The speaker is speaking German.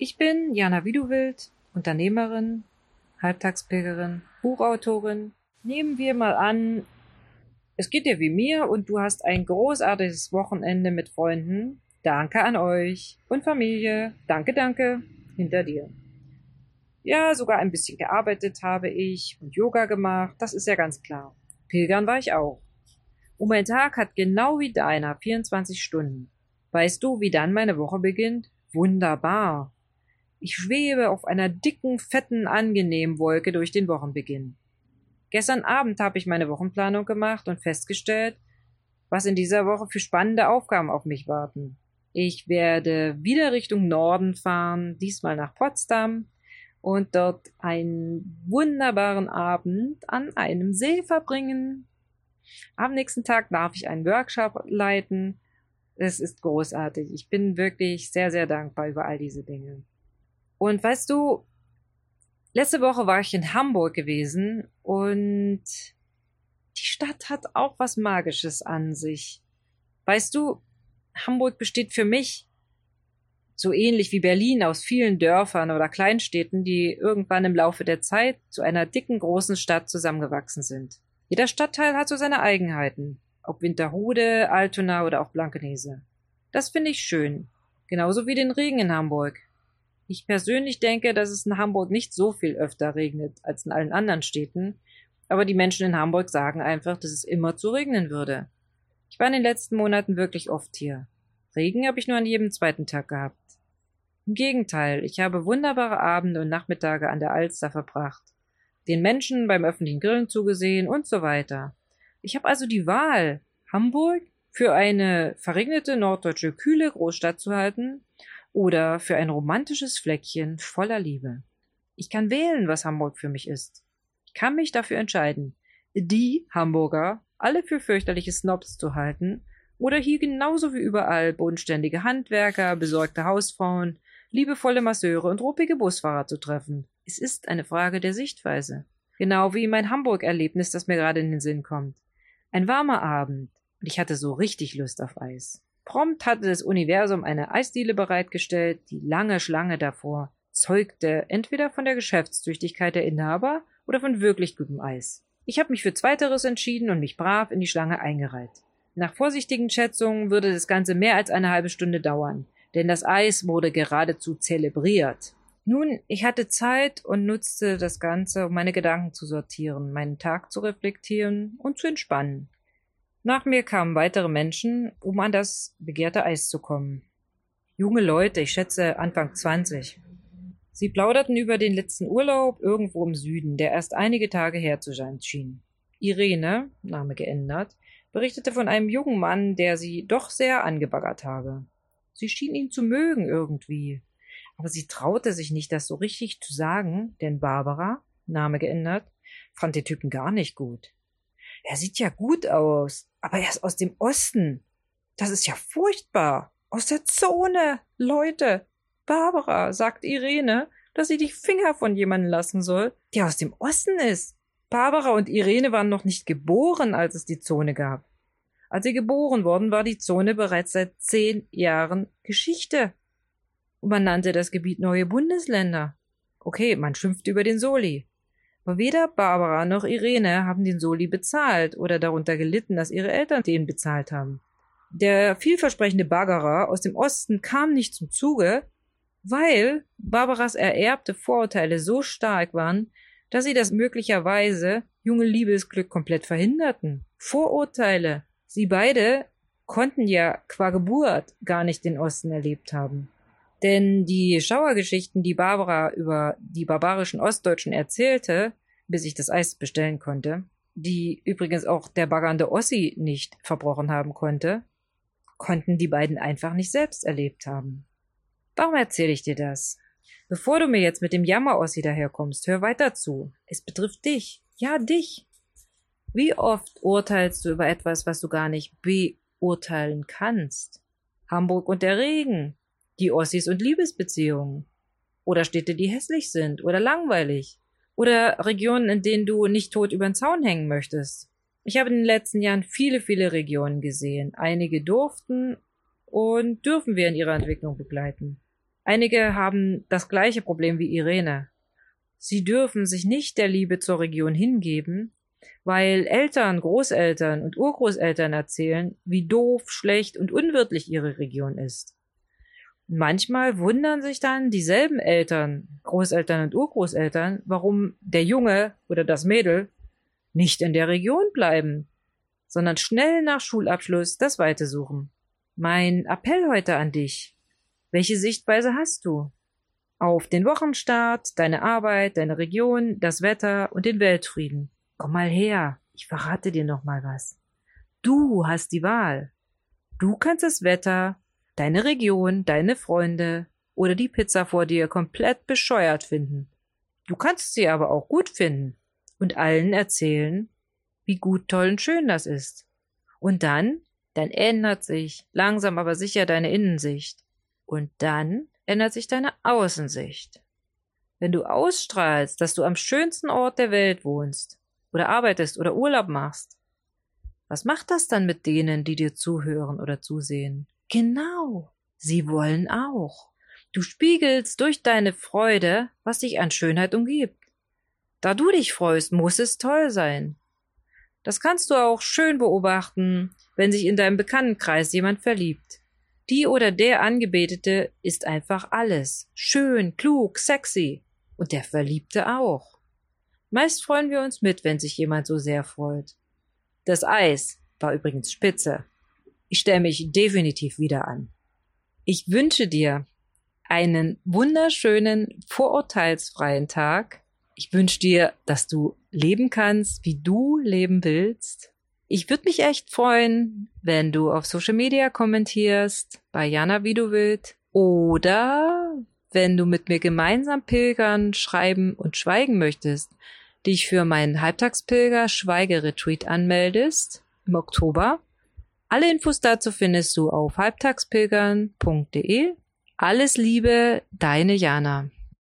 Ich bin Jana Widuwild, Unternehmerin, Halbtagspilgerin, Buchautorin. Nehmen wir mal an, es geht dir wie mir und du hast ein großartiges Wochenende mit Freunden. Danke an euch und Familie. Danke, danke. Hinter dir. Ja, sogar ein bisschen gearbeitet habe ich und Yoga gemacht, das ist ja ganz klar. Pilgern war ich auch. Und mein Tag hat genau wie deiner 24 Stunden. Weißt du, wie dann meine Woche beginnt? Wunderbar. Ich schwebe auf einer dicken, fetten, angenehmen Wolke durch den Wochenbeginn. Gestern Abend habe ich meine Wochenplanung gemacht und festgestellt, was in dieser Woche für spannende Aufgaben auf mich warten. Ich werde wieder Richtung Norden fahren, diesmal nach Potsdam und dort einen wunderbaren Abend an einem See verbringen. Am nächsten Tag darf ich einen Workshop leiten. Es ist großartig. Ich bin wirklich sehr, sehr dankbar über all diese Dinge. Und weißt du, letzte Woche war ich in Hamburg gewesen und die Stadt hat auch was Magisches an sich. Weißt du, Hamburg besteht für mich so ähnlich wie Berlin aus vielen Dörfern oder Kleinstädten, die irgendwann im Laufe der Zeit zu einer dicken großen Stadt zusammengewachsen sind. Jeder Stadtteil hat so seine Eigenheiten, ob Winterhude, Altona oder auch Blankenese. Das finde ich schön, genauso wie den Regen in Hamburg. Ich persönlich denke, dass es in Hamburg nicht so viel öfter regnet als in allen anderen Städten, aber die Menschen in Hamburg sagen einfach, dass es immer zu regnen würde. Ich war in den letzten Monaten wirklich oft hier. Regen habe ich nur an jedem zweiten Tag gehabt. Im Gegenteil, ich habe wunderbare Abende und Nachmittage an der Alster verbracht, den Menschen beim öffentlichen Grillen zugesehen und so weiter. Ich habe also die Wahl, Hamburg für eine verregnete norddeutsche kühle Großstadt zu halten oder für ein romantisches Fleckchen voller Liebe. Ich kann wählen, was Hamburg für mich ist. Ich kann mich dafür entscheiden, die Hamburger alle für fürchterliche Snobs zu halten oder hier genauso wie überall bodenständige Handwerker, besorgte Hausfrauen, liebevolle Masseure und ruppige Busfahrer zu treffen. Es ist eine Frage der Sichtweise. Genau wie mein Hamburg-Erlebnis, das mir gerade in den Sinn kommt. Ein warmer Abend, und ich hatte so richtig Lust auf Eis. Prompt hatte das Universum eine Eisdiele bereitgestellt, die lange Schlange davor zeugte entweder von der Geschäftstüchtigkeit der Inhaber oder von wirklich gutem Eis. Ich habe mich für Zweiteres entschieden und mich brav in die Schlange eingereiht. Nach vorsichtigen Schätzungen würde das Ganze mehr als eine halbe Stunde dauern denn das Eis wurde geradezu zelebriert. Nun, ich hatte Zeit und nutzte das Ganze, um meine Gedanken zu sortieren, meinen Tag zu reflektieren und zu entspannen. Nach mir kamen weitere Menschen, um an das begehrte Eis zu kommen. Junge Leute, ich schätze Anfang 20. Sie plauderten über den letzten Urlaub irgendwo im Süden, der erst einige Tage her zu sein schien. Irene, Name geändert, berichtete von einem jungen Mann, der sie doch sehr angebaggert habe. Sie schien ihn zu mögen irgendwie. Aber sie traute sich nicht, das so richtig zu sagen, denn Barbara, Name geändert, fand den Typen gar nicht gut. Er sieht ja gut aus, aber er ist aus dem Osten. Das ist ja furchtbar. Aus der Zone. Leute. Barbara, sagt Irene, dass sie die Finger von jemandem lassen soll, der aus dem Osten ist. Barbara und Irene waren noch nicht geboren, als es die Zone gab. Als sie geboren worden, war die Zone bereits seit zehn Jahren Geschichte. Und man nannte das Gebiet neue Bundesländer. Okay, man schimpfte über den Soli. Weder Barbara noch Irene haben den Soli bezahlt oder darunter gelitten, dass ihre Eltern den bezahlt haben. Der vielversprechende Baggerer aus dem Osten kam nicht zum Zuge, weil Barbaras ererbte Vorurteile so stark waren, dass sie das möglicherweise junge Liebesglück komplett verhinderten. Vorurteile, Sie beide konnten ja qua Geburt gar nicht den Osten erlebt haben. Denn die Schauergeschichten, die Barbara über die barbarischen Ostdeutschen erzählte, bis ich das Eis bestellen konnte, die übrigens auch der baggernde Ossi nicht verbrochen haben konnte, konnten die beiden einfach nicht selbst erlebt haben. Warum erzähle ich dir das? Bevor du mir jetzt mit dem Jammer-Ossi daherkommst, hör weiter zu. Es betrifft dich. Ja, dich. Wie oft urteilst du über etwas, was du gar nicht beurteilen kannst? Hamburg und der Regen, die Ossis und Liebesbeziehungen. Oder Städte, die hässlich sind oder langweilig. Oder Regionen, in denen du nicht tot über den Zaun hängen möchtest. Ich habe in den letzten Jahren viele, viele Regionen gesehen. Einige durften und dürfen wir in ihrer Entwicklung begleiten. Einige haben das gleiche Problem wie Irene. Sie dürfen sich nicht der Liebe zur Region hingeben, weil Eltern, Großeltern und Urgroßeltern erzählen, wie doof, schlecht und unwirtlich ihre Region ist. Manchmal wundern sich dann dieselben Eltern, Großeltern und Urgroßeltern, warum der Junge oder das Mädel nicht in der Region bleiben, sondern schnell nach Schulabschluss das Weite suchen. Mein Appell heute an dich. Welche Sichtweise hast du? Auf den Wochenstart, deine Arbeit, deine Region, das Wetter und den Weltfrieden. Komm mal her, ich verrate dir noch mal was. Du hast die Wahl. Du kannst das Wetter, deine Region, deine Freunde oder die Pizza vor dir komplett bescheuert finden. Du kannst sie aber auch gut finden und allen erzählen, wie gut, toll und schön das ist. Und dann, dann ändert sich langsam aber sicher deine Innensicht. Und dann ändert sich deine Außensicht. Wenn du ausstrahlst, dass du am schönsten Ort der Welt wohnst, oder arbeitest oder Urlaub machst. Was macht das dann mit denen, die dir zuhören oder zusehen? Genau, sie wollen auch. Du spiegelst durch deine Freude, was dich an Schönheit umgibt. Da du dich freust, muss es toll sein. Das kannst du auch schön beobachten, wenn sich in deinem Bekanntenkreis jemand verliebt. Die oder der Angebetete ist einfach alles. Schön, klug, sexy. Und der Verliebte auch. Meist freuen wir uns mit, wenn sich jemand so sehr freut. Das Eis war übrigens spitze. Ich stelle mich definitiv wieder an. Ich wünsche dir einen wunderschönen, vorurteilsfreien Tag. Ich wünsche dir, dass du leben kannst, wie du leben willst. Ich würde mich echt freuen, wenn du auf Social Media kommentierst, bei Jana wie du willst, oder wenn du mit mir gemeinsam pilgern, schreiben und schweigen möchtest, dich für meinen Halbtagspilger Schweigeretreat anmeldest im Oktober. Alle Infos dazu findest du auf halbtagspilgern.de. Alles Liebe, deine Jana.